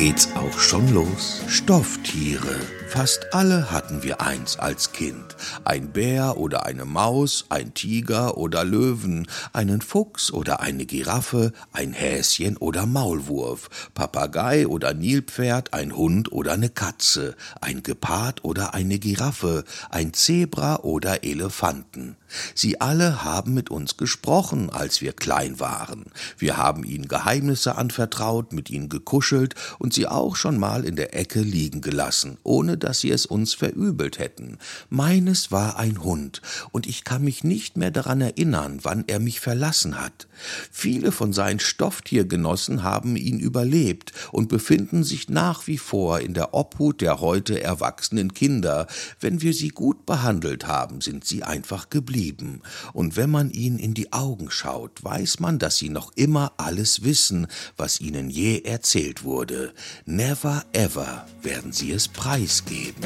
geht's auch schon los. Stofftiere. Fast alle hatten wir eins als Kind. Ein Bär oder eine Maus, ein Tiger oder Löwen, einen Fuchs oder eine Giraffe, ein Häschen oder Maulwurf, Papagei oder Nilpferd, ein Hund oder eine Katze, ein Gepard oder eine Giraffe, ein Zebra oder Elefanten. Sie alle haben mit uns gesprochen, als wir klein waren. Wir haben ihnen Geheimnisse anvertraut, mit ihnen gekuschelt und sie auch schon mal in der Ecke liegen gelassen, ohne dass sie es uns verübelt hätten. Meines war ein Hund, und ich kann mich nicht mehr daran erinnern, wann er mich verlassen hat. Viele von seinen Stofftiergenossen haben ihn überlebt und befinden sich nach wie vor in der Obhut der heute erwachsenen Kinder. Wenn wir sie gut behandelt haben, sind sie einfach geblieben. Und wenn man ihnen in die Augen schaut, weiß man, dass sie noch immer alles wissen, was ihnen je erzählt wurde. Never ever werden sie es preisgeben.